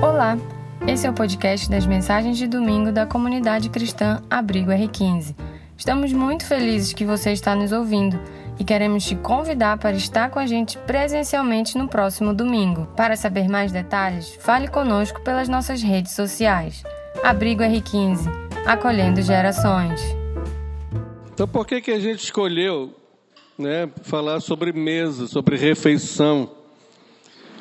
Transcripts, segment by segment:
Olá, esse é o podcast das mensagens de domingo da comunidade cristã Abrigo R15. Estamos muito felizes que você está nos ouvindo e queremos te convidar para estar com a gente presencialmente no próximo domingo. Para saber mais detalhes, fale conosco pelas nossas redes sociais. Abrigo R15, acolhendo gerações. Então, por que, que a gente escolheu né, falar sobre mesa, sobre refeição?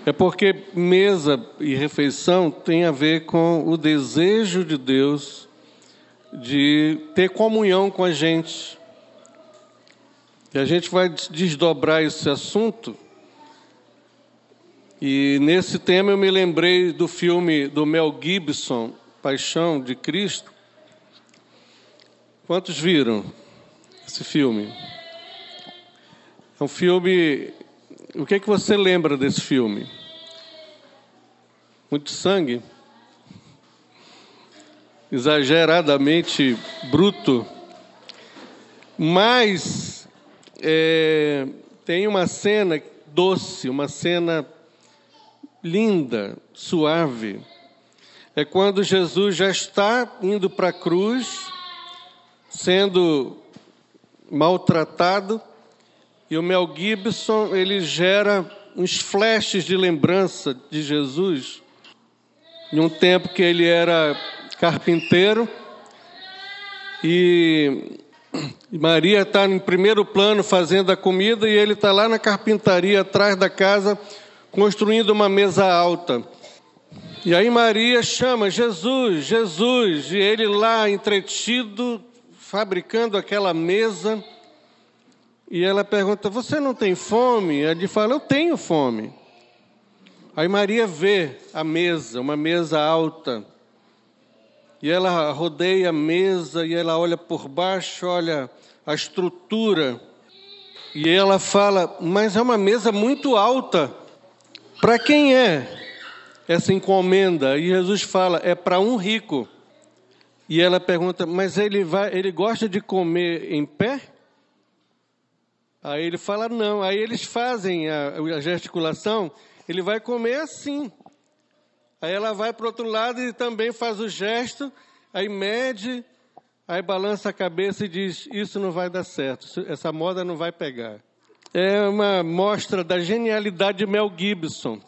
É porque mesa e refeição tem a ver com o desejo de Deus de ter comunhão com a gente. E a gente vai desdobrar esse assunto. E nesse tema eu me lembrei do filme do Mel Gibson, Paixão de Cristo. Quantos viram esse filme? É um filme. O que é que você lembra desse filme? Muito sangue? Exageradamente bruto. Mas é, tem uma cena doce, uma cena linda, suave é quando Jesus já está indo para a cruz, sendo maltratado, e o Mel Gibson ele gera uns flashes de lembrança de Jesus, em um tempo que ele era carpinteiro, e Maria está em primeiro plano fazendo a comida, e ele está lá na carpintaria atrás da casa, construindo uma mesa alta. E aí Maria chama Jesus, Jesus, e ele lá entretido, fabricando aquela mesa. E ela pergunta: Você não tem fome? Ele fala: Eu tenho fome. Aí Maria vê a mesa, uma mesa alta. E ela rodeia a mesa e ela olha por baixo, olha a estrutura. E ela fala: Mas é uma mesa muito alta. Para quem é? essa encomenda. E Jesus fala: é para um rico. E ela pergunta: mas ele, vai, ele gosta de comer em pé? Aí ele fala: não. Aí eles fazem a, a gesticulação, ele vai comer assim. Aí ela vai para o outro lado e também faz o gesto, aí mede, aí balança a cabeça e diz: Isso não vai dar certo, essa moda não vai pegar. É uma mostra da genialidade de Mel Gibson.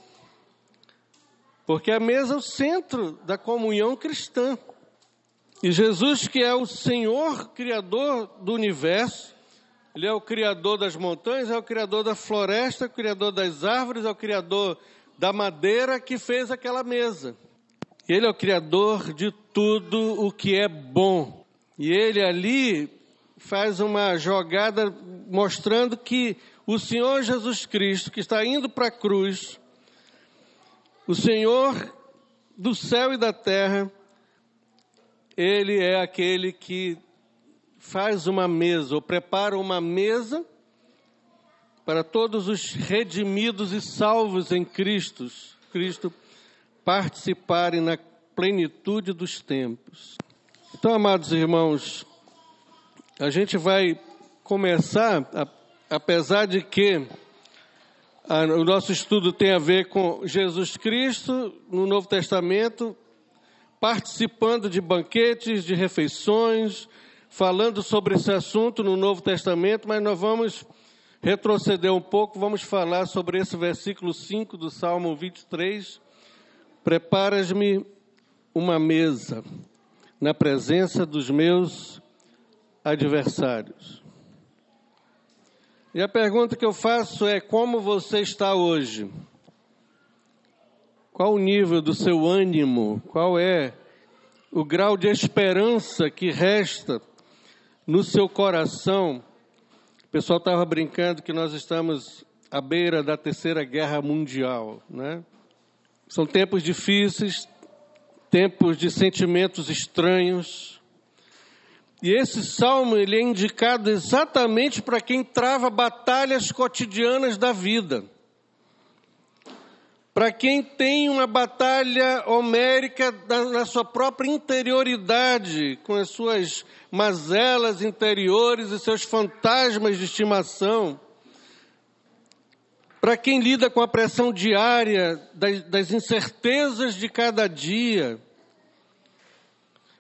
Porque a mesa é o centro da comunhão cristã. E Jesus, que é o Senhor Criador do universo, Ele é o Criador das montanhas, é o Criador da floresta, é o Criador das árvores, é o Criador da madeira que fez aquela mesa. Ele é o Criador de tudo o que é bom. E Ele ali faz uma jogada mostrando que o Senhor Jesus Cristo, que está indo para a cruz, o Senhor do céu e da terra, Ele é aquele que faz uma mesa, ou prepara uma mesa para todos os redimidos e salvos em Cristo, Cristo participarem na plenitude dos tempos. Então, amados irmãos, a gente vai começar, apesar de que o nosso estudo tem a ver com Jesus Cristo no Novo Testamento, participando de banquetes, de refeições, falando sobre esse assunto no Novo Testamento, mas nós vamos retroceder um pouco, vamos falar sobre esse versículo 5 do Salmo 23. Preparas-me uma mesa na presença dos meus adversários. E a pergunta que eu faço é: como você está hoje? Qual o nível do seu ânimo? Qual é o grau de esperança que resta no seu coração? O pessoal estava brincando que nós estamos à beira da terceira guerra mundial, né? São tempos difíceis, tempos de sentimentos estranhos, e esse salmo ele é indicado exatamente para quem trava batalhas cotidianas da vida. Para quem tem uma batalha homérica na sua própria interioridade, com as suas mazelas interiores e seus fantasmas de estimação. para quem lida com a pressão diária das, das incertezas de cada dia,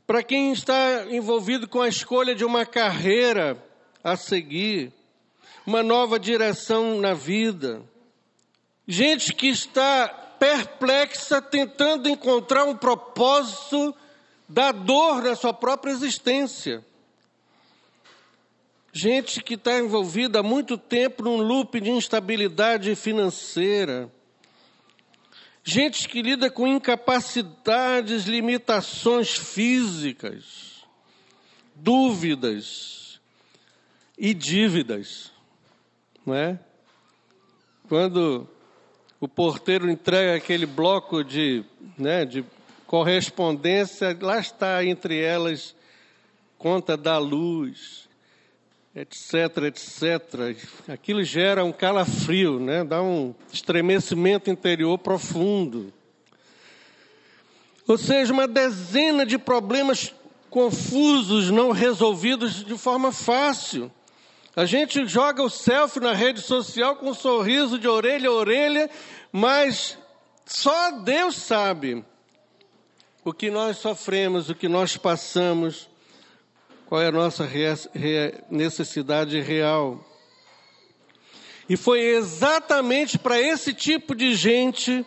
para quem está envolvido com a escolha de uma carreira a seguir, uma nova direção na vida. Gente que está perplexa tentando encontrar um propósito da dor na sua própria existência. Gente que está envolvida há muito tempo num loop de instabilidade financeira. Gente que lida com incapacidades, limitações físicas, dúvidas e dívidas. Não é? Quando o porteiro entrega aquele bloco de, né, de correspondência, lá está entre elas conta da luz, etc, etc. Aquilo gera um calafrio, né? dá um estremecimento interior profundo. Ou seja, uma dezena de problemas confusos, não resolvidos de forma fácil. A gente joga o selfie na rede social com um sorriso de orelha a orelha, mas só Deus sabe o que nós sofremos, o que nós passamos qual é a nossa necessidade real. E foi exatamente para esse tipo de gente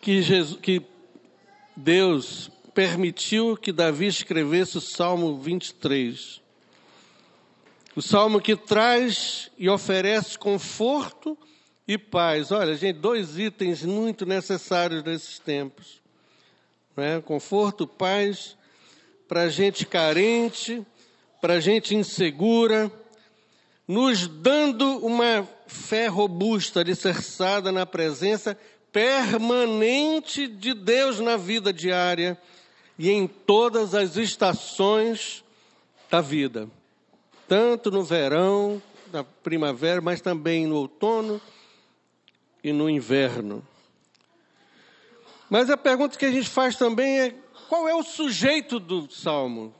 que, Jesus, que Deus permitiu que Davi escrevesse o Salmo 23. O salmo que traz e oferece conforto e paz. Olha, gente, dois itens muito necessários nesses tempos: né? conforto, paz para gente carente, para gente insegura, nos dando uma fé robusta, alicerçada na presença permanente de Deus na vida diária e em todas as estações da vida, tanto no verão, na primavera, mas também no outono e no inverno. Mas a pergunta que a gente faz também é qual é o sujeito do salmo?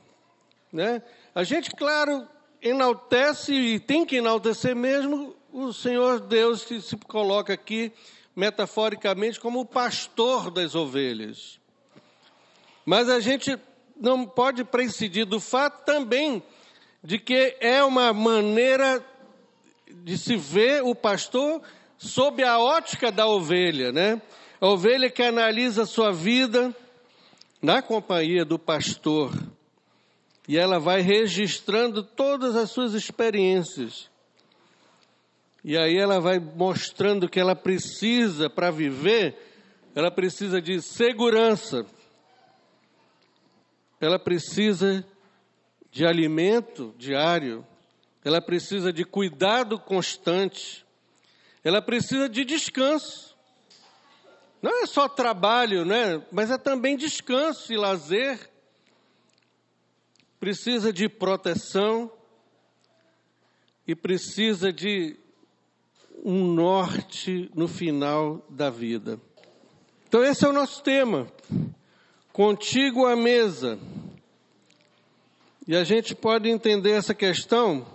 Né? A gente, claro, enaltece e tem que enaltecer mesmo o Senhor Deus que se coloca aqui metaforicamente como o pastor das ovelhas. Mas a gente não pode prescindir do fato também de que é uma maneira de se ver o pastor sob a ótica da ovelha, né? A ovelha que analisa sua vida, na companhia do pastor e ela vai registrando todas as suas experiências. E aí ela vai mostrando que ela precisa, para viver, ela precisa de segurança, ela precisa de alimento diário, ela precisa de cuidado constante, ela precisa de descanso. Não é só trabalho, né? mas é também descanso e lazer. Precisa de proteção e precisa de um norte no final da vida. Então, esse é o nosso tema. Contigo à mesa. E a gente pode entender essa questão.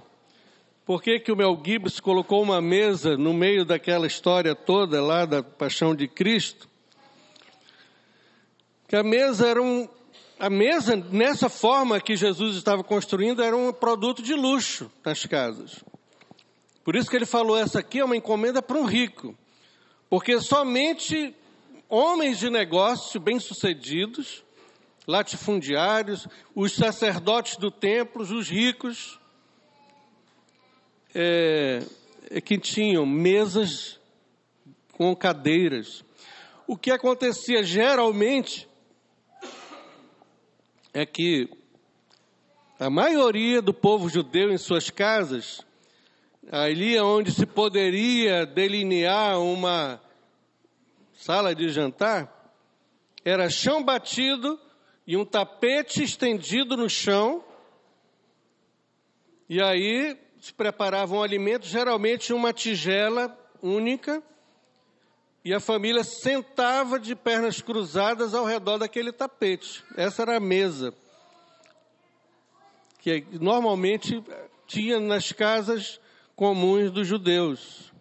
Por que, que o Mel Gibbs colocou uma mesa no meio daquela história toda lá da paixão de Cristo? que a mesa era um, a mesa nessa forma que Jesus estava construindo era um produto de luxo nas casas. Por isso que ele falou essa aqui é uma encomenda para um rico, porque somente homens de negócio bem-sucedidos, latifundiários, os sacerdotes do templo, os ricos, é, é que tinham mesas com cadeiras. O que acontecia geralmente é que a maioria do povo judeu em suas casas, ali onde se poderia delinear uma sala de jantar, era chão batido e um tapete estendido no chão. E aí se preparava um alimento, geralmente uma tigela única, e a família sentava de pernas cruzadas ao redor daquele tapete. Essa era a mesa que normalmente tinha nas casas comuns dos judeus.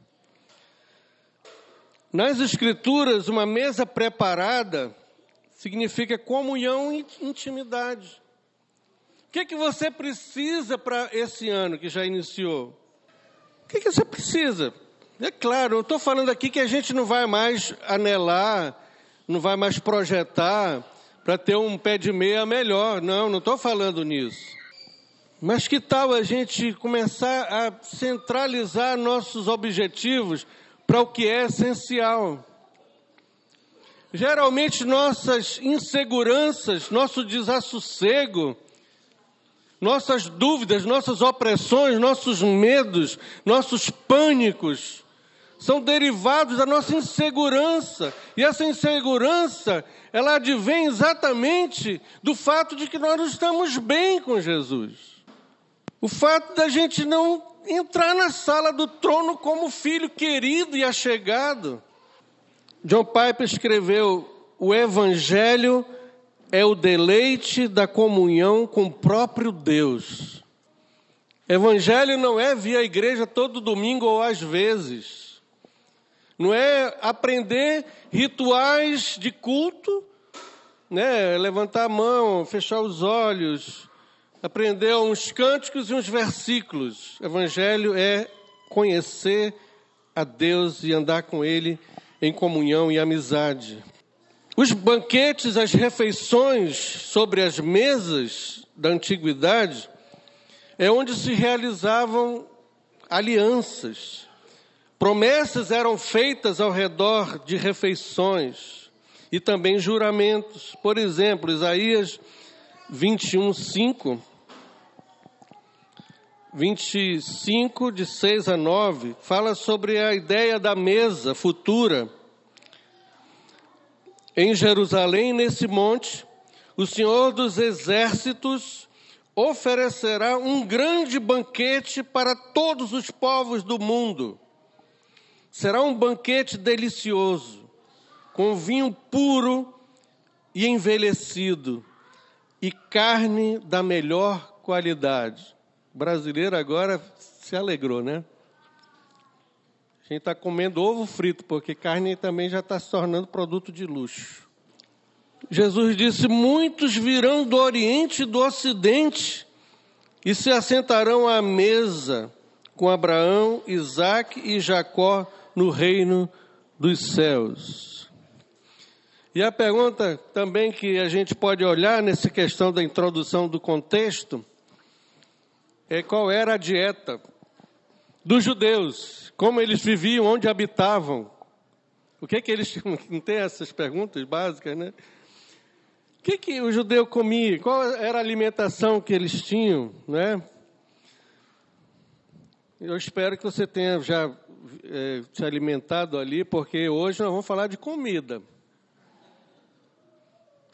Nas Escrituras, uma mesa preparada significa comunhão e intimidade. O que, é que você precisa para esse ano que já iniciou? O que, é que você precisa? É claro, eu estou falando aqui que a gente não vai mais anelar, não vai mais projetar para ter um pé de meia melhor. Não, não estou falando nisso. Mas que tal a gente começar a centralizar nossos objetivos para o que é essencial? Geralmente nossas inseguranças, nosso desassossego, nossas dúvidas, nossas opressões, nossos medos, nossos pânicos, são derivados da nossa insegurança. E essa insegurança, ela advém exatamente do fato de que nós não estamos bem com Jesus. O fato da gente não entrar na sala do trono como filho querido e achegado. John Piper escreveu: o Evangelho é o deleite da comunhão com o próprio Deus. Evangelho não é vir à igreja todo domingo ou às vezes. Não é aprender rituais de culto, né? levantar a mão, fechar os olhos, aprender uns cânticos e uns versículos. Evangelho é conhecer a Deus e andar com Ele em comunhão e amizade. Os banquetes, as refeições sobre as mesas da antiguidade é onde se realizavam alianças. Promessas eram feitas ao redor de refeições e também juramentos. Por exemplo, Isaías 21, 5. 25, de 6 a 9, fala sobre a ideia da mesa futura. Em Jerusalém, nesse monte, o Senhor dos Exércitos oferecerá um grande banquete para todos os povos do mundo. Será um banquete delicioso, com vinho puro e envelhecido, e carne da melhor qualidade brasileiro agora se alegrou, né? A gente está comendo ovo frito, porque carne também já está se tornando produto de luxo. Jesus disse: Muitos virão do Oriente e do Ocidente e se assentarão à mesa com Abraão, Isaac e Jacó no reino dos céus. E a pergunta também que a gente pode olhar nessa questão da introdução do contexto é, qual era a dieta dos judeus, como eles viviam, onde habitavam. O que que eles não tem essas perguntas básicas, né? O que que o judeu comia? Qual era a alimentação que eles tinham, né? Eu espero que você tenha já é, se alimentado ali, porque hoje nós vamos falar de comida.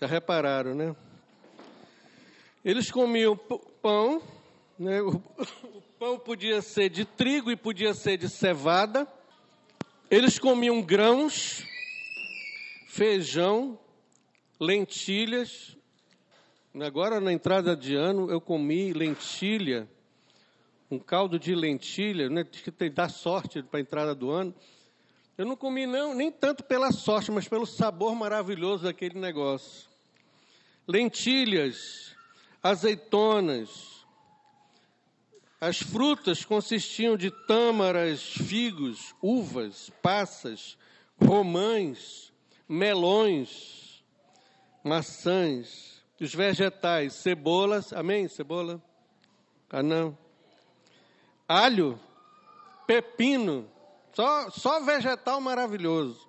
Já repararam, né? Eles comiam pão, né? O, o pão podia ser de trigo e podia ser de cevada. Eles comiam grãos, feijão, lentilhas. Agora, na entrada de ano, eu comi lentilha, um caldo de lentilha, né, que tem, dá sorte para a entrada do ano. Eu não comi não, nem tanto pela sorte, mas pelo sabor maravilhoso daquele negócio. Lentilhas, azeitonas, as frutas consistiam de tâmaras, figos, uvas, passas, romãs, melões, maçãs, os vegetais, cebolas, amém? Cebola? Ah, não. Alho, pepino, só, só vegetal maravilhoso.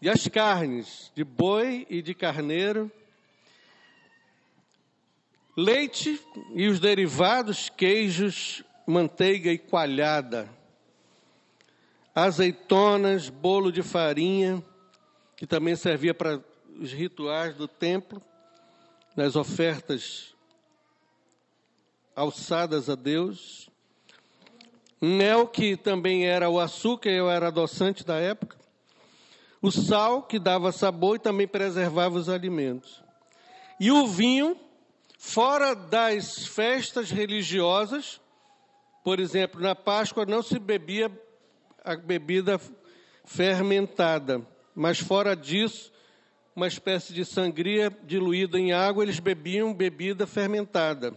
E as carnes de boi e de carneiro, Leite e os derivados, queijos, manteiga e coalhada. Azeitonas, bolo de farinha, que também servia para os rituais do templo, nas ofertas alçadas a Deus. Mel, que também era o açúcar, eu era adoçante da época. O sal, que dava sabor e também preservava os alimentos. E o vinho, Fora das festas religiosas, por exemplo, na Páscoa não se bebia a bebida fermentada. Mas fora disso, uma espécie de sangria diluída em água, eles bebiam bebida fermentada.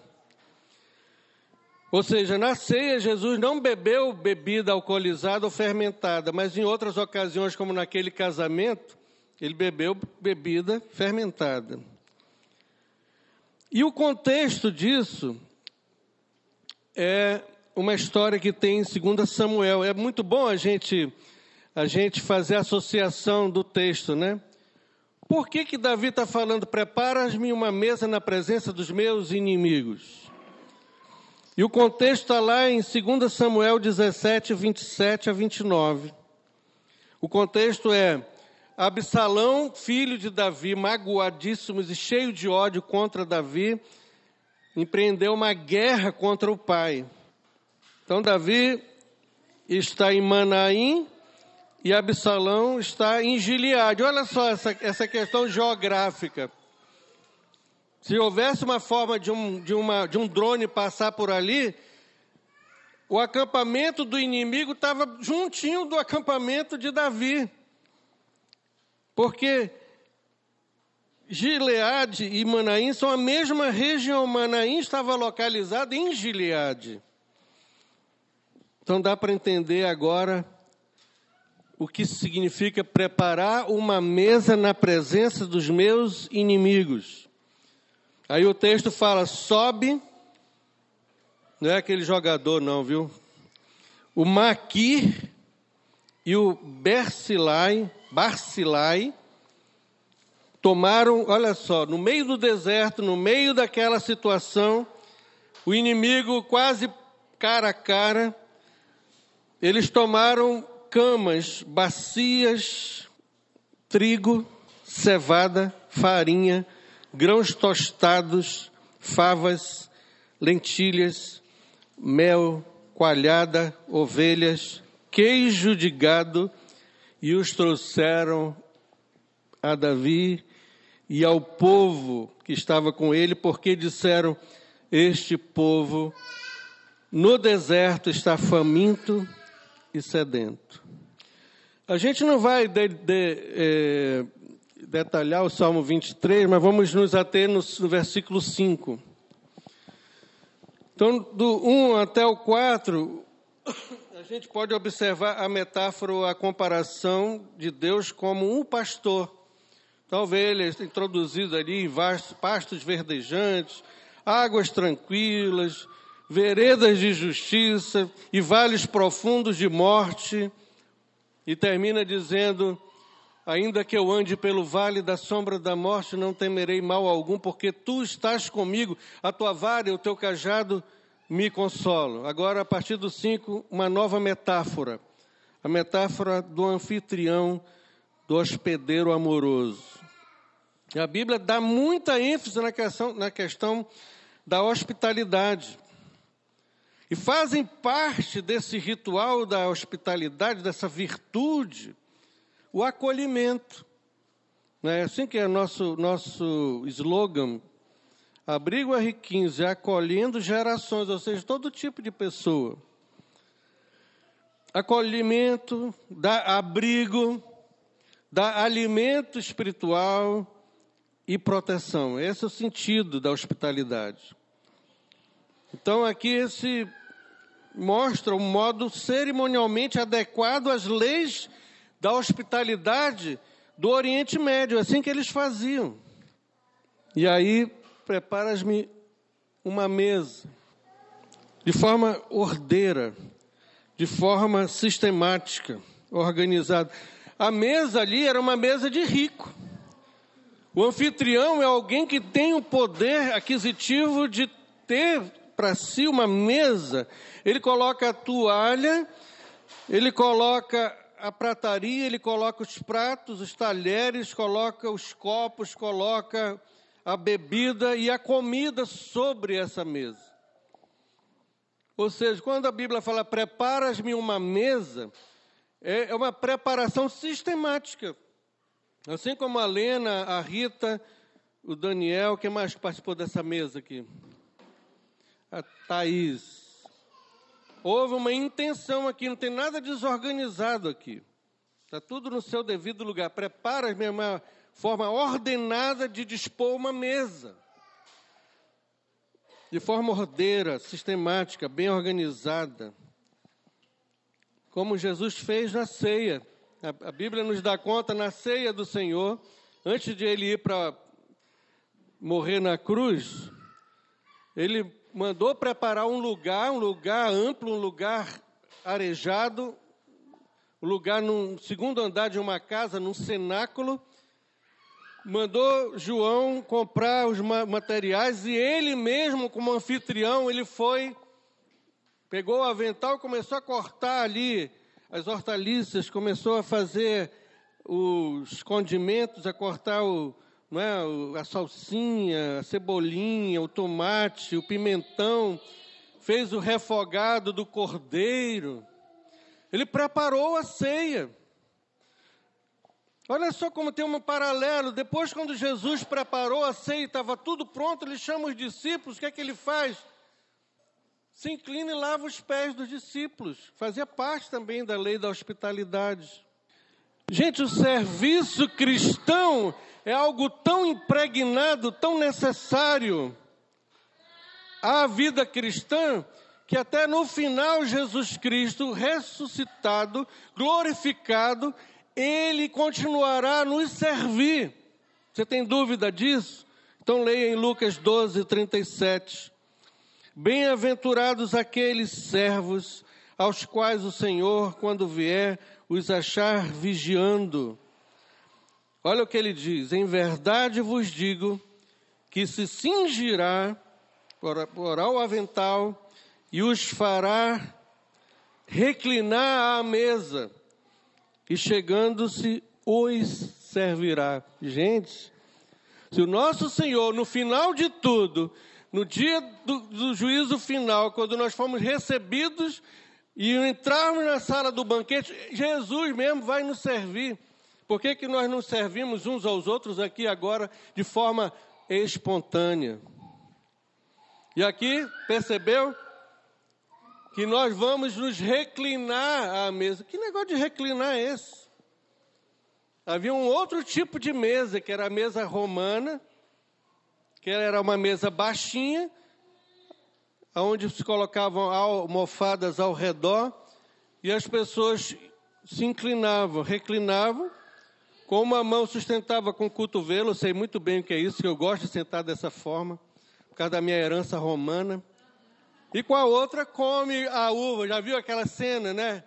Ou seja, na ceia, Jesus não bebeu bebida alcoolizada ou fermentada, mas em outras ocasiões, como naquele casamento, ele bebeu bebida fermentada. E o contexto disso é uma história que tem em 2 Samuel. É muito bom a gente a gente fazer a associação do texto, né? Por que que Davi está falando, prepara-me uma mesa na presença dos meus inimigos? E o contexto está lá em 2 Samuel 17, 27 a 29. O contexto é, Absalão, filho de Davi, magoadíssimo e cheio de ódio contra Davi, empreendeu uma guerra contra o pai. Então Davi está em Manaim e Absalão está em Gileade. Olha só essa, essa questão geográfica. Se houvesse uma forma de um, de, uma, de um drone passar por ali, o acampamento do inimigo estava juntinho do acampamento de Davi. Porque Gileade e Manaim são a mesma região. Manaim estava localizado em Gileade. Então dá para entender agora o que significa preparar uma mesa na presença dos meus inimigos. Aí o texto fala: sobe, não é aquele jogador, não, viu? O Maquir e o Bersilai, Barsilai, tomaram, olha só, no meio do deserto, no meio daquela situação, o inimigo quase cara a cara, eles tomaram camas, bacias, trigo, cevada, farinha, grãos tostados, favas, lentilhas, mel, coalhada, ovelhas, queijo de gado, e os trouxeram a Davi e ao povo que estava com ele, porque disseram: Este povo no deserto está faminto e sedento. A gente não vai de, de, é, detalhar o Salmo 23, mas vamos nos ater no, no versículo 5. Então, do 1 até o 4, a gente pode observar a metáfora, a comparação de Deus como um pastor. Então, ovelhas introduzidas ali em vastos pastos verdejantes, águas tranquilas, veredas de justiça e vales profundos de morte. E termina dizendo: Ainda que eu ande pelo vale da sombra da morte, não temerei mal algum, porque tu estás comigo, a tua vara e o teu cajado me consolam. Agora, a partir do 5, uma nova metáfora. A metáfora do anfitrião, do hospedeiro amoroso. A Bíblia dá muita ênfase na questão, na questão da hospitalidade. E fazem parte desse ritual da hospitalidade, dessa virtude, o acolhimento. É assim que é nosso, nosso slogan. Abrigo R15, acolhendo gerações, ou seja, todo tipo de pessoa. Acolhimento, dá abrigo, dá alimento espiritual e proteção. Esse é o sentido da hospitalidade. Então, aqui esse mostra um modo cerimonialmente adequado às leis da hospitalidade do Oriente Médio, assim que eles faziam. E aí, preparas-me uma mesa, de forma ordeira, de forma sistemática, organizada. A mesa ali era uma mesa de rico. O anfitrião é alguém que tem o poder aquisitivo de ter para si uma mesa, ele coloca a toalha, ele coloca a prataria, ele coloca os pratos, os talheres, coloca os copos, coloca a bebida e a comida sobre essa mesa. Ou seja, quando a Bíblia fala preparas-me uma mesa, é, é uma preparação sistemática. Assim como a Lena, a Rita, o Daniel, quem mais participou dessa mesa aqui? a Thaís. Houve uma intenção aqui, não tem nada desorganizado aqui. Está tudo no seu devido lugar. Prepara uma forma ordenada de dispor uma mesa. De forma ordeira, sistemática, bem organizada. Como Jesus fez na ceia. A, Bíblia nos dá conta na ceia do Senhor, antes de ele ir para morrer na cruz, ele mandou preparar um lugar, um lugar amplo, um lugar arejado, um lugar no segundo andar de uma casa, num cenáculo. Mandou João comprar os materiais e ele mesmo, como anfitrião, ele foi, pegou o avental e começou a cortar ali as hortaliças, começou a fazer os condimentos, a cortar o, é, a salsinha, a cebolinha, o tomate, o pimentão, fez o refogado do cordeiro. Ele preparou a ceia. Olha só como tem um paralelo. Depois, quando Jesus preparou a ceia, estava tudo pronto, ele chama os discípulos, o que é que ele faz? Se inclina e lava os pés dos discípulos. Fazia parte também da lei da hospitalidade. Gente, o serviço cristão é algo tão impregnado, tão necessário à vida cristã, que até no final Jesus Cristo, ressuscitado, glorificado, ele continuará a nos servir. Você tem dúvida disso? Então leia em Lucas 12, 37. Bem-aventurados aqueles servos aos quais o Senhor, quando vier, os achar vigiando. Olha o que ele diz: Em verdade vos digo que se cingirá, porá o avental e os fará reclinar à mesa, e chegando-se os servirá. Gente, se o nosso Senhor, no final de tudo, no dia do, do juízo final, quando nós fomos recebidos e entrarmos na sala do banquete, Jesus mesmo vai nos servir. Por que, que nós não servimos uns aos outros aqui agora de forma espontânea? E aqui, percebeu? Que nós vamos nos reclinar à mesa. Que negócio de reclinar é esse? Havia um outro tipo de mesa, que era a mesa romana, que era uma mesa baixinha, onde se colocavam almofadas ao redor e as pessoas se inclinavam, reclinavam, com uma mão sustentava com o cotovelo, eu sei muito bem o que é isso, que eu gosto de sentar dessa forma, por causa da minha herança romana. E com a outra come a uva, já viu aquela cena, né?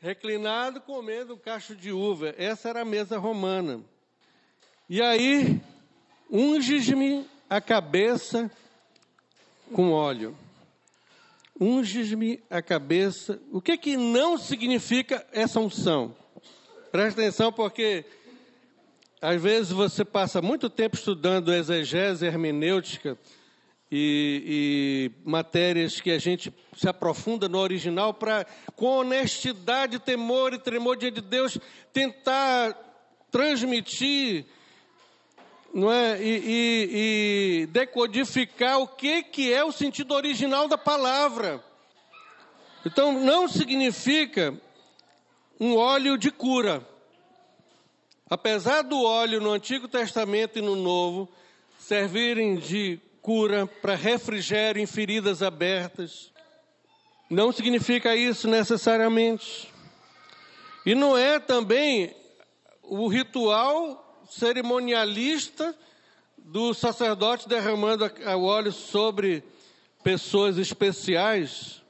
Reclinado comendo um cacho de uva. Essa era a mesa romana. E aí, unges-me a cabeça com óleo. Unges-me a cabeça. O que que não significa essa unção? Presta atenção porque às vezes você passa muito tempo estudando exegese hermenêutica e, e, matérias que a gente se aprofunda no original para, com honestidade, temor e tremor diante de Deus, tentar transmitir não é? E, e, e, decodificar o que, que é o sentido original da palavra. Então, não significa um óleo de cura. Apesar do óleo no Antigo Testamento e no Novo servirem de cura para refrigério em feridas abertas, não significa isso necessariamente. E não é também o ritual cerimonialista do sacerdote derramando o óleo sobre pessoas especiais,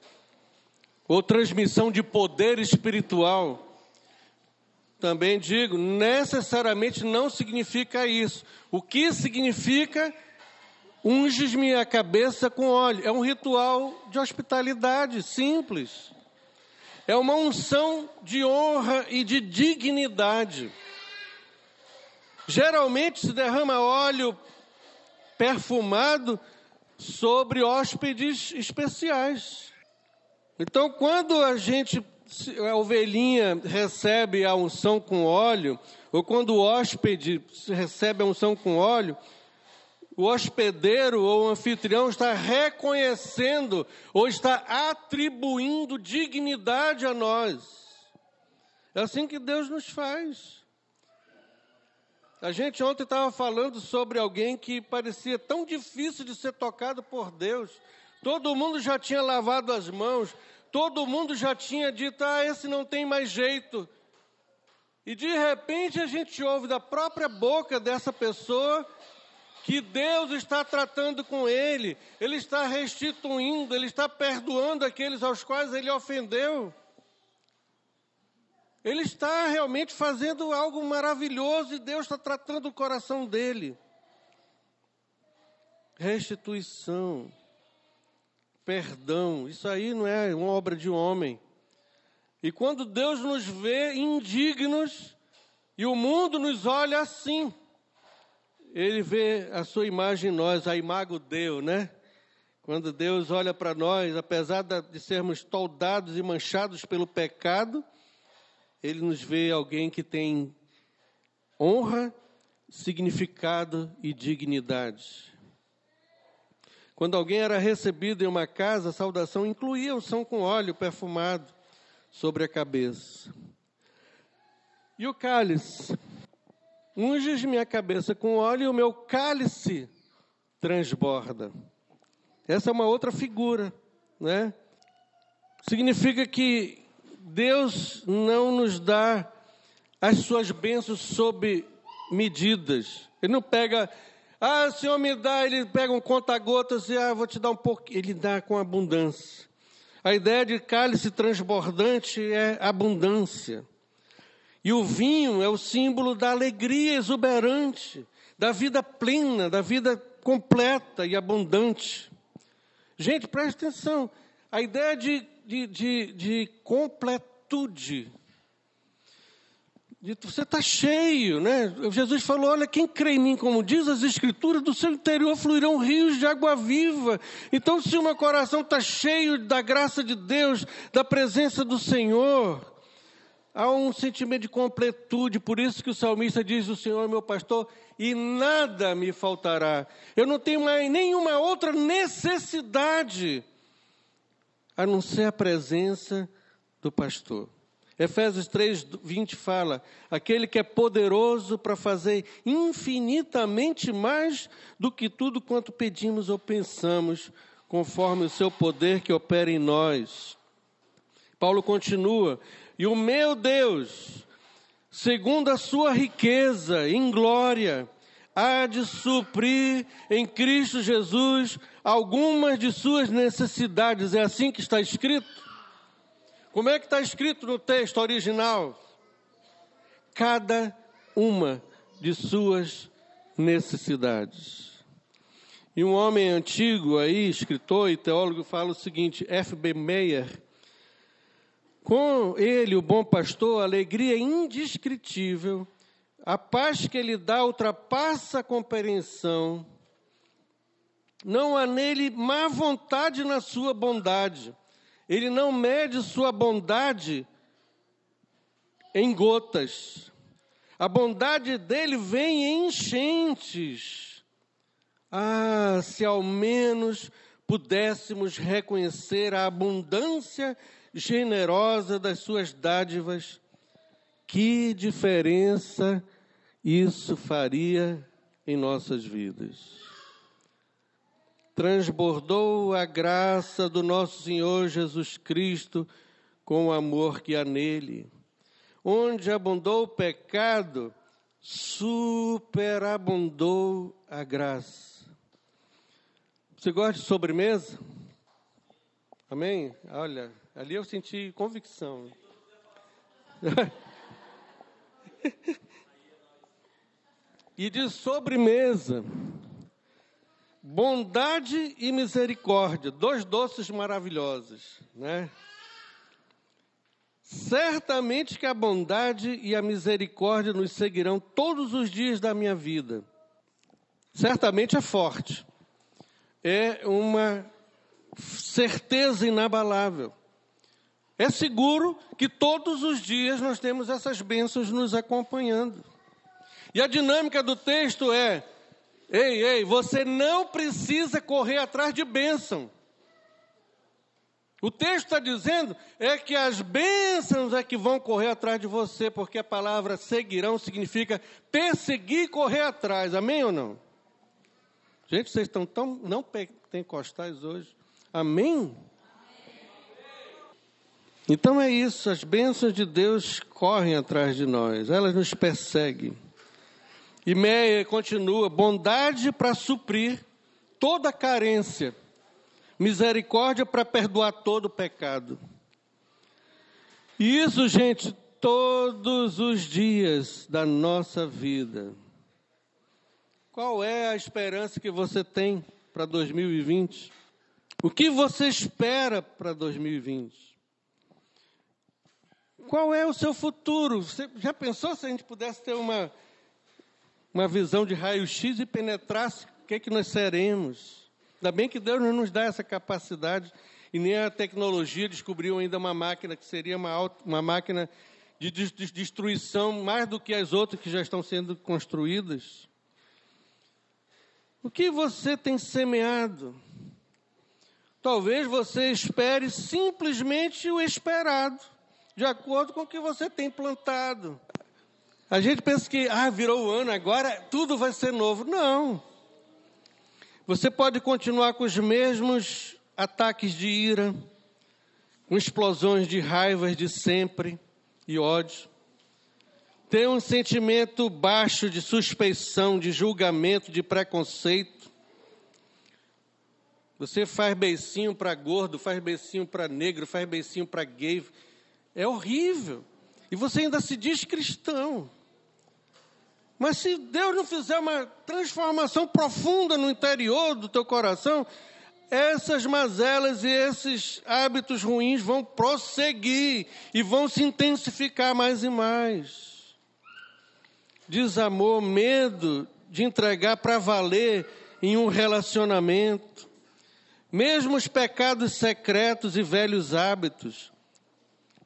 ou transmissão de poder espiritual. Também digo, necessariamente não significa isso. O que significa unges-me a cabeça com óleo? É um ritual de hospitalidade simples. É uma unção de honra e de dignidade. Geralmente se derrama óleo perfumado sobre hóspedes especiais. Então, quando a gente, a ovelhinha recebe a unção com óleo, ou quando o hóspede recebe a unção com óleo, o hospedeiro ou o anfitrião está reconhecendo ou está atribuindo dignidade a nós. É assim que Deus nos faz. A gente ontem estava falando sobre alguém que parecia tão difícil de ser tocado por Deus. Todo mundo já tinha lavado as mãos, todo mundo já tinha dito: ah, esse não tem mais jeito. E de repente a gente ouve da própria boca dessa pessoa que Deus está tratando com ele, ele está restituindo, ele está perdoando aqueles aos quais ele ofendeu. Ele está realmente fazendo algo maravilhoso e Deus está tratando o coração dele. Restituição, perdão, isso aí não é uma obra de homem. E quando Deus nos vê indignos e o mundo nos olha assim, ele vê a sua imagem em nós, a imago Deus, né? Quando Deus olha para nós, apesar de sermos toldados e manchados pelo pecado, ele nos vê alguém que tem honra, significado e dignidade. Quando alguém era recebido em uma casa, a saudação incluía unção com óleo perfumado sobre a cabeça. E o cálice? Unges minha cabeça com óleo e o meu cálice transborda. Essa é uma outra figura, né? Significa que Deus não nos dá as suas bênçãos sob medidas. Ele não pega, ah, o Senhor me dá, ele pega um conta-gotas e, ah, vou te dar um pouco. Ele dá com abundância. A ideia de cálice transbordante é abundância. E o vinho é o símbolo da alegria exuberante, da vida plena, da vida completa e abundante. Gente, preste atenção. A ideia de, de, de, de completude. De, você está cheio, né? Jesus falou: olha, quem crê em mim, como diz as Escrituras, do seu interior fluirão rios de água viva. Então, se o meu coração está cheio da graça de Deus, da presença do Senhor, há um sentimento de completude, por isso que o salmista diz: O Senhor é meu pastor, e nada me faltará. Eu não tenho mais nenhuma outra necessidade a não ser a presença do pastor. Efésios 3, 20 fala: aquele que é poderoso para fazer infinitamente mais do que tudo quanto pedimos ou pensamos, conforme o seu poder que opera em nós. Paulo continua: e o meu Deus, segundo a sua riqueza em glória, há de suprir em Cristo Jesus algumas de suas necessidades. É assim que está escrito? Como é que está escrito no texto original? Cada uma de suas necessidades. E um homem antigo aí, escritor e teólogo, fala o seguinte: F.B. Meyer. Com ele, o bom pastor, alegria indescritível a paz que ele dá ultrapassa a compreensão. Não há nele má vontade na sua bondade. Ele não mede sua bondade em gotas. A bondade dele vem em enchentes. Ah, se ao menos pudéssemos reconhecer a abundância generosa das suas dádivas, que diferença isso faria em nossas vidas. Transbordou a graça do nosso Senhor Jesus Cristo com o amor que há nele. Onde abundou o pecado, superabundou a graça. Você gosta de sobremesa? Amém? Olha, ali eu senti convicção. e de sobremesa, bondade e misericórdia, dois doces maravilhosos, né? Certamente que a bondade e a misericórdia nos seguirão todos os dias da minha vida. Certamente é forte. É uma certeza inabalável. É seguro que todos os dias nós temos essas bênçãos nos acompanhando. E a dinâmica do texto é: ei, ei, você não precisa correr atrás de bênção. O texto está dizendo é que as bênçãos é que vão correr atrás de você, porque a palavra seguirão significa perseguir e correr atrás. Amém ou não? Gente, vocês estão tão não pentecostais hoje. Amém? Então é isso, as bênçãos de Deus correm atrás de nós, elas nos perseguem. E Meia continua: bondade para suprir toda carência misericórdia para perdoar todo pecado. E isso, gente, todos os dias da nossa vida. Qual é a esperança que você tem para 2020? O que você espera para 2020? Qual é o seu futuro? Você já pensou se a gente pudesse ter uma, uma visão de raio-x e penetrasse o que, é que nós seremos? Ainda bem que Deus não nos dá essa capacidade e nem a tecnologia descobriu ainda uma máquina que seria uma, uma máquina de destruição mais do que as outras que já estão sendo construídas. O que você tem semeado? Talvez você espere simplesmente o esperado, de acordo com o que você tem plantado. A gente pensa que, ah, virou o ano, agora tudo vai ser novo. Não. Você pode continuar com os mesmos ataques de ira, com explosões de raivas de sempre e ódio. Ter um sentimento baixo de suspeição, de julgamento, de preconceito. Você faz beicinho para gordo, faz beicinho para negro, faz beicinho para gay. É horrível. E você ainda se diz cristão. Mas se Deus não fizer uma transformação profunda no interior do teu coração, essas mazelas e esses hábitos ruins vão prosseguir e vão se intensificar mais e mais. Desamor, medo de entregar para valer em um relacionamento. Mesmo os pecados secretos e velhos hábitos,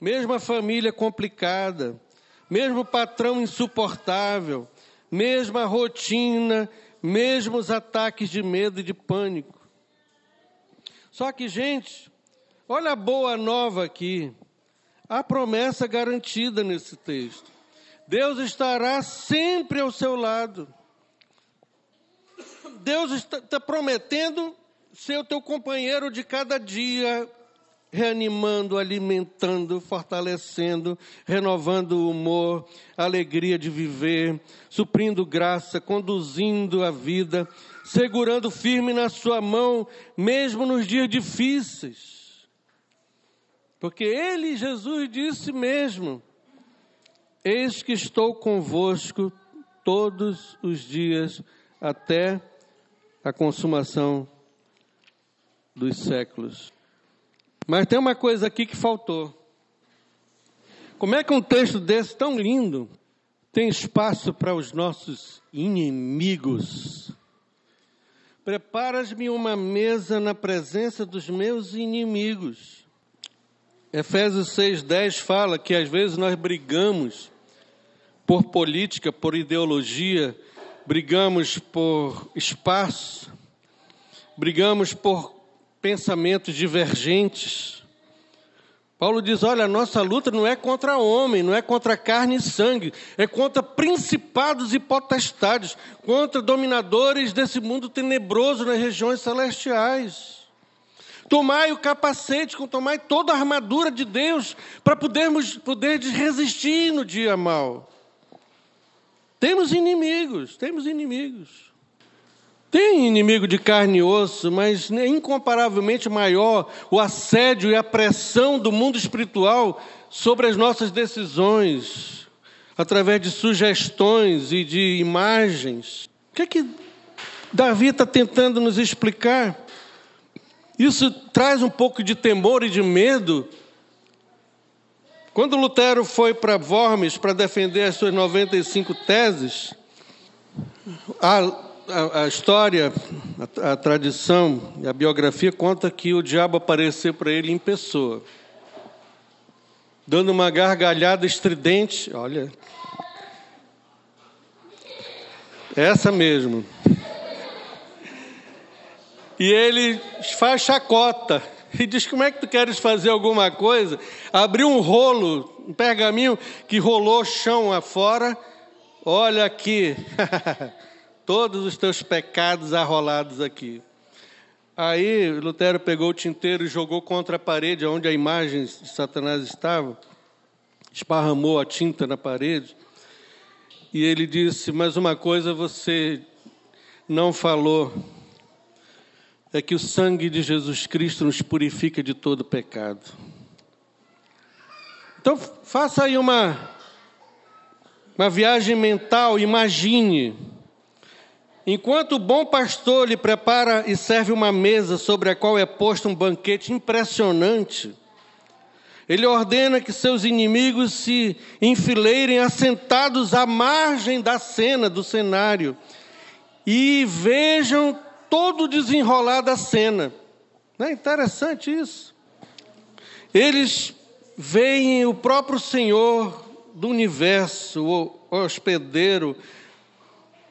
mesmo a família complicada, mesmo o patrão insuportável, mesma rotina, mesmos ataques de medo e de pânico. Só que, gente, olha a boa nova aqui. A promessa garantida nesse texto. Deus estará sempre ao seu lado. Deus está, está prometendo ser o teu companheiro de cada dia, reanimando, alimentando, fortalecendo, renovando o humor, a alegria de viver, suprindo graça, conduzindo a vida, segurando firme na sua mão, mesmo nos dias difíceis. Porque ele, Jesus, disse mesmo: Eis que estou convosco todos os dias até a consumação dos séculos. Mas tem uma coisa aqui que faltou. Como é que um texto desse tão lindo tem espaço para os nossos inimigos? Preparas-me uma mesa na presença dos meus inimigos. Efésios 6,10 fala que às vezes nós brigamos por política, por ideologia, brigamos por espaço, brigamos por pensamentos divergentes. Paulo diz: olha, a nossa luta não é contra homem, não é contra carne e sangue, é contra principados e potestades, contra dominadores desse mundo tenebroso nas regiões celestiais. Tomai o capacete, tomai toda a armadura de Deus para podermos poder resistir no dia mal. Temos inimigos, temos inimigos. Tem inimigo de carne e osso, mas é incomparavelmente maior o assédio e a pressão do mundo espiritual sobre as nossas decisões, através de sugestões e de imagens. O que é que Davi está tentando nos explicar? Isso traz um pouco de temor e de medo. Quando Lutero foi para Worms para defender as suas 95 teses, a a, história, a, a tradição, a biografia conta que o diabo apareceu para ele em pessoa, dando uma gargalhada estridente. Olha, essa mesmo. E ele faz chacota. e diz: Como é que tu queres fazer alguma coisa? Abriu um rolo, um pergaminho que rolou chão afora. Olha aqui, todos os teus pecados arrolados aqui. Aí Lutero pegou o tinteiro e jogou contra a parede onde a imagem de Satanás estava, esparramou a tinta na parede. E ele disse: Mas uma coisa você não falou é que o sangue de Jesus Cristo nos purifica de todo pecado. Então, faça aí uma, uma viagem mental, imagine. Enquanto o bom pastor lhe prepara e serve uma mesa sobre a qual é posto um banquete impressionante, ele ordena que seus inimigos se enfileirem assentados à margem da cena, do cenário, e vejam todo o desenrolar da cena. Não é interessante isso? Eles veem o próprio Senhor do universo, o hospedeiro,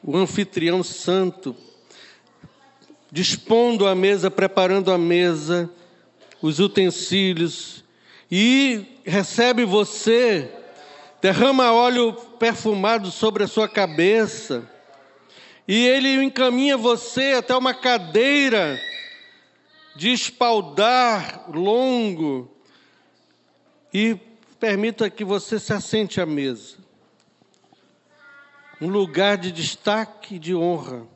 o anfitrião santo, dispondo a mesa, preparando a mesa, os utensílios, e recebe você, derrama óleo perfumado sobre a sua cabeça, e ele encaminha você até uma cadeira de espaldar longo e permita que você se assente à mesa. Um lugar de destaque e de honra.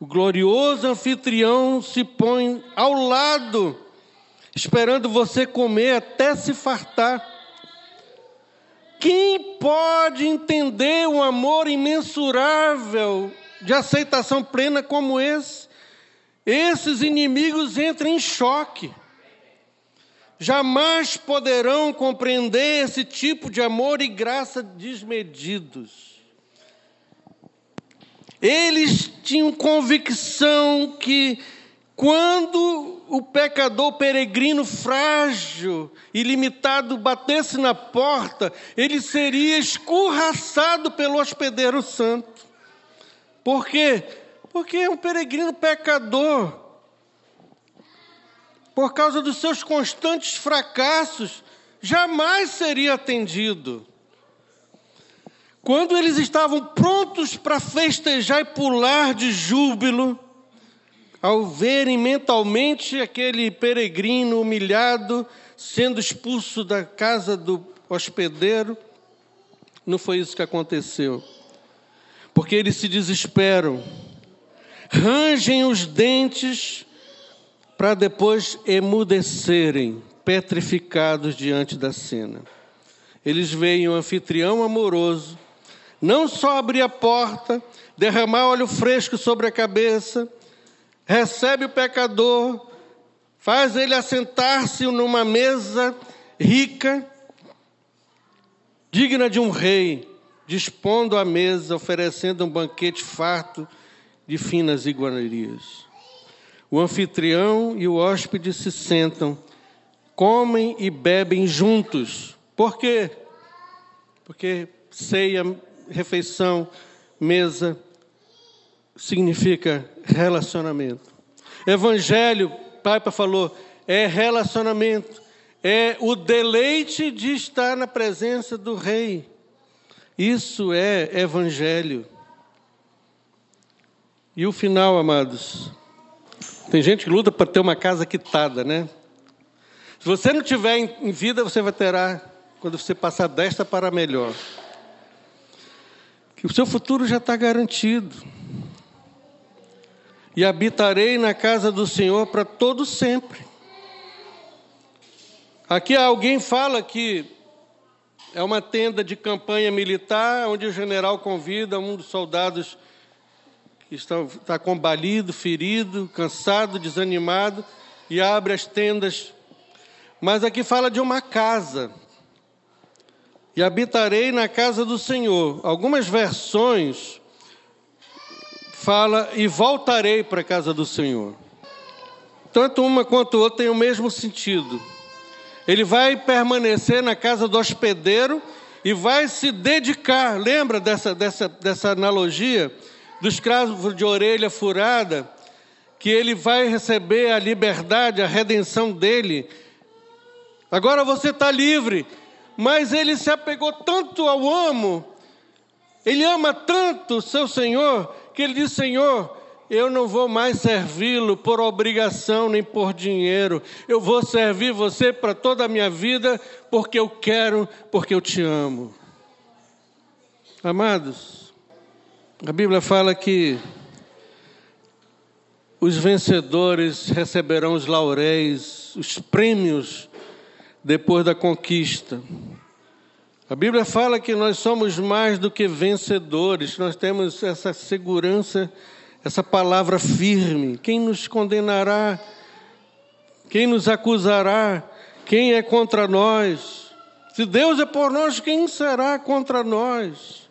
O glorioso anfitrião se põe ao lado, esperando você comer até se fartar. Quem pode entender um amor imensurável de aceitação plena como esse, esses inimigos entram em choque. Jamais poderão compreender esse tipo de amor e graça desmedidos. Eles tinham convicção que quando o pecador peregrino frágil e limitado batesse na porta, ele seria escorraçado pelo hospedeiro santo. Por quê? Porque é um peregrino pecador. Por causa dos seus constantes fracassos, jamais seria atendido. Quando eles estavam prontos para festejar e pular de júbilo, ao verem mentalmente aquele peregrino humilhado sendo expulso da casa do hospedeiro, não foi isso que aconteceu porque eles se desesperam, rangem os dentes para depois emudecerem, petrificados diante da cena. Eles veem o anfitrião amoroso, não só abrir a porta, derramar óleo fresco sobre a cabeça, recebe o pecador, faz ele assentar-se numa mesa rica, digna de um rei, dispondo a mesa, oferecendo um banquete farto de finas iguarias. O anfitrião e o hóspede se sentam, comem e bebem juntos. Por quê? Porque ceia, refeição, mesa significa relacionamento. Evangelho, Papa falou, é relacionamento, é o deleite de estar na presença do Rei. Isso é evangelho. E o final, amados? Tem gente que luta para ter uma casa quitada, né? Se você não tiver em vida, você vai terá quando você passar desta para melhor. Que o seu futuro já está garantido. E habitarei na casa do Senhor para todo sempre. Aqui alguém fala que é uma tenda de campanha militar, onde o general convida um dos soldados que está, está combalido, ferido, cansado, desanimado, e abre as tendas. Mas aqui fala de uma casa. E habitarei na casa do Senhor. Algumas versões fala e voltarei para a casa do Senhor. Tanto uma quanto outra tem o mesmo sentido. Ele vai permanecer na casa do hospedeiro e vai se dedicar. Lembra dessa, dessa, dessa analogia? Do escravo de orelha furada, que ele vai receber a liberdade, a redenção dele. Agora você está livre, mas ele se apegou tanto ao amo, ele ama tanto o seu Senhor, que ele diz: Senhor, eu não vou mais servi-lo por obrigação nem por dinheiro. Eu vou servir você para toda a minha vida porque eu quero, porque eu te amo. Amados, a Bíblia fala que os vencedores receberão os lauréis, os prêmios depois da conquista. A Bíblia fala que nós somos mais do que vencedores, nós temos essa segurança, essa palavra firme. Quem nos condenará? Quem nos acusará? Quem é contra nós? Se Deus é por nós, quem será contra nós?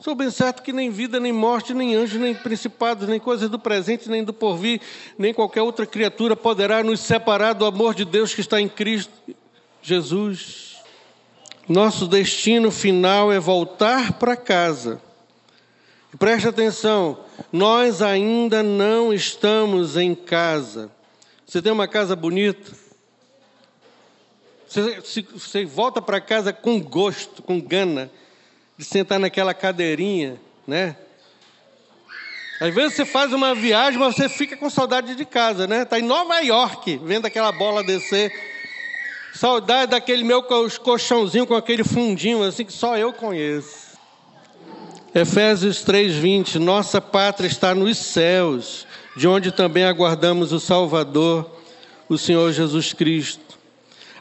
Sou bem certo que nem vida, nem morte, nem anjos, nem principados, nem coisas do presente, nem do porvir, nem qualquer outra criatura poderá nos separar do amor de Deus que está em Cristo Jesus. Nosso destino final é voltar para casa. Preste atenção, nós ainda não estamos em casa. Você tem uma casa bonita? Você, você volta para casa com gosto, com gana de sentar naquela cadeirinha, né? Às vezes você faz uma viagem, mas você fica com saudade de casa, né? Está em Nova York, vendo aquela bola descer. Saudade daquele meu colchãozinho com aquele fundinho, assim que só eu conheço. Efésios 3:20, nossa pátria está nos céus, de onde também aguardamos o Salvador, o Senhor Jesus Cristo.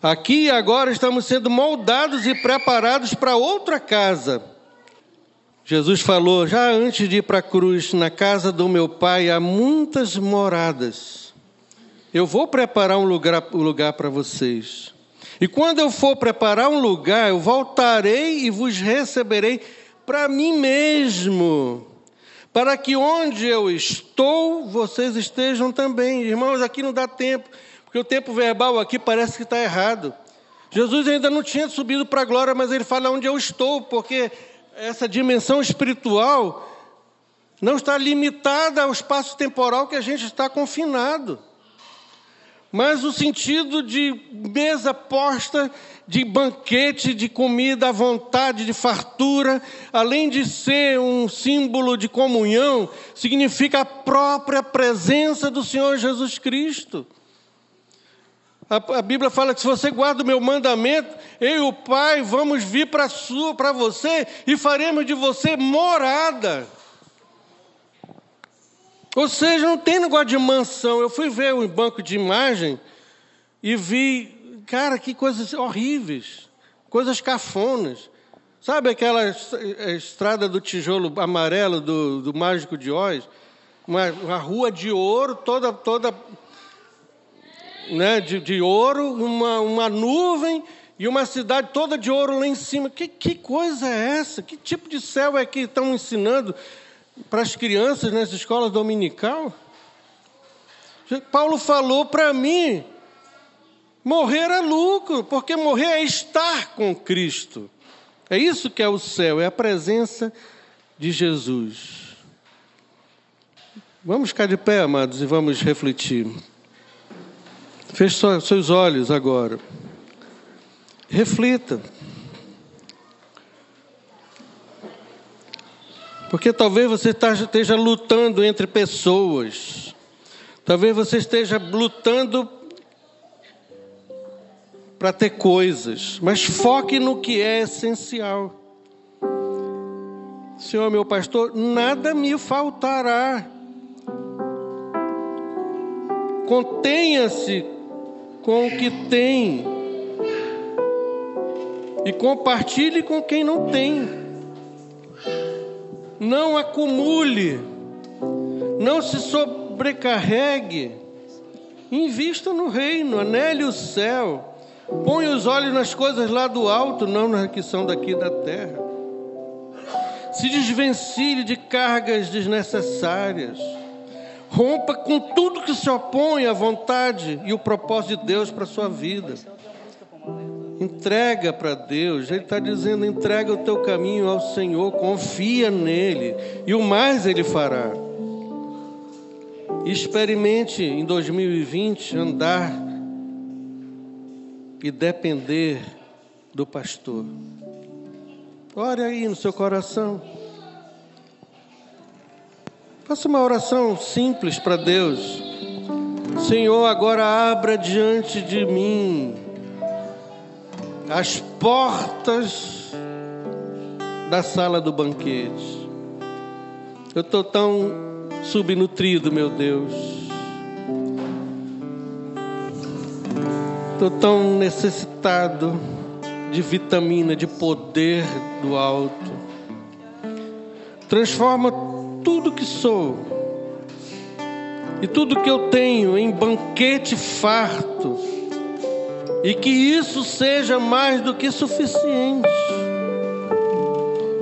Aqui e agora estamos sendo moldados e preparados para outra casa. Jesus falou, já antes de ir para a cruz, na casa do meu pai há muitas moradas. Eu vou preparar um lugar, um lugar para vocês. E quando eu for preparar um lugar, eu voltarei e vos receberei para mim mesmo, para que onde eu estou, vocês estejam também. Irmãos, aqui não dá tempo porque o tempo verbal aqui parece que está errado. Jesus ainda não tinha subido para a glória, mas ele fala onde eu estou, porque essa dimensão espiritual não está limitada ao espaço temporal que a gente está confinado. Mas o sentido de mesa posta, de banquete, de comida à vontade, de fartura, além de ser um símbolo de comunhão, significa a própria presença do Senhor Jesus Cristo. A, a, Bíblia fala que se você guarda o meu mandamento, eu e o Pai vamos vir para sua, para você e faremos de você morada. Ou seja, não tem negócio de mansão. Eu fui ver um banco de imagem e vi, cara, que coisas horríveis, coisas cafonas. Sabe aquela estrada do tijolo amarelo do, do Mágico de Oz? Uma, uma rua de ouro toda, toda né, de, de ouro, uma, uma nuvem e uma cidade toda de ouro lá em cima. Que, que coisa é essa? Que tipo de céu é que estão ensinando para as crianças nessa escola dominical? Paulo falou para mim: morrer é lucro, porque morrer é estar com Cristo. É isso que é o céu, é a presença de Jesus. Vamos ficar de pé, amados, e vamos refletir. Feche seus olhos agora. Reflita. Porque talvez você tá, esteja lutando entre pessoas. Talvez você esteja lutando para ter coisas. Mas foque no que é essencial. Senhor, meu pastor, nada me faltará. Contenha-se com o que tem e compartilhe com quem não tem. Não acumule, não se sobrecarregue. Invista no reino, anele o céu. Põe os olhos nas coisas lá do alto, não na que são daqui da terra. Se desvencilhe de cargas desnecessárias. Rompa com tudo que se opõe à vontade e o propósito de Deus para a sua vida. Entrega para Deus, Ele está dizendo: entrega o teu caminho ao Senhor, confia nele, e o mais Ele fará. experimente em 2020 andar e depender do pastor. Ore aí no seu coração. Faça uma oração simples para Deus. Senhor, agora abra diante de mim as portas da sala do banquete. Eu estou tão subnutrido, meu Deus. Estou tão necessitado de vitamina, de poder do alto. Transforma tudo que sou e tudo que eu tenho em banquete farto, e que isso seja mais do que suficiente.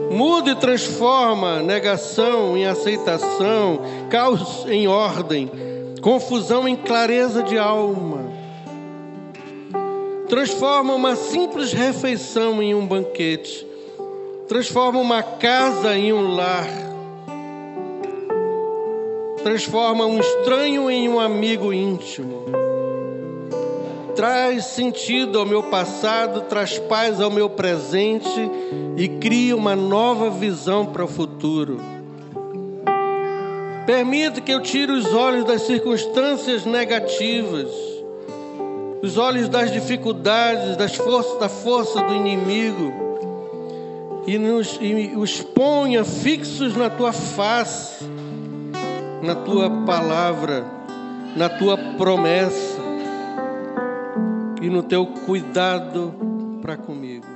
Muda e transforma negação em aceitação, caos em ordem, confusão em clareza de alma. Transforma uma simples refeição em um banquete. Transforma uma casa em um lar transforma um estranho em um amigo íntimo. Traz sentido ao meu passado, traz paz ao meu presente e cria uma nova visão para o futuro. Permita que eu tire os olhos das circunstâncias negativas, os olhos das dificuldades, das forças, da força do inimigo e, nos, e os ponha fixos na tua face na tua palavra, na tua promessa e no teu cuidado para comigo.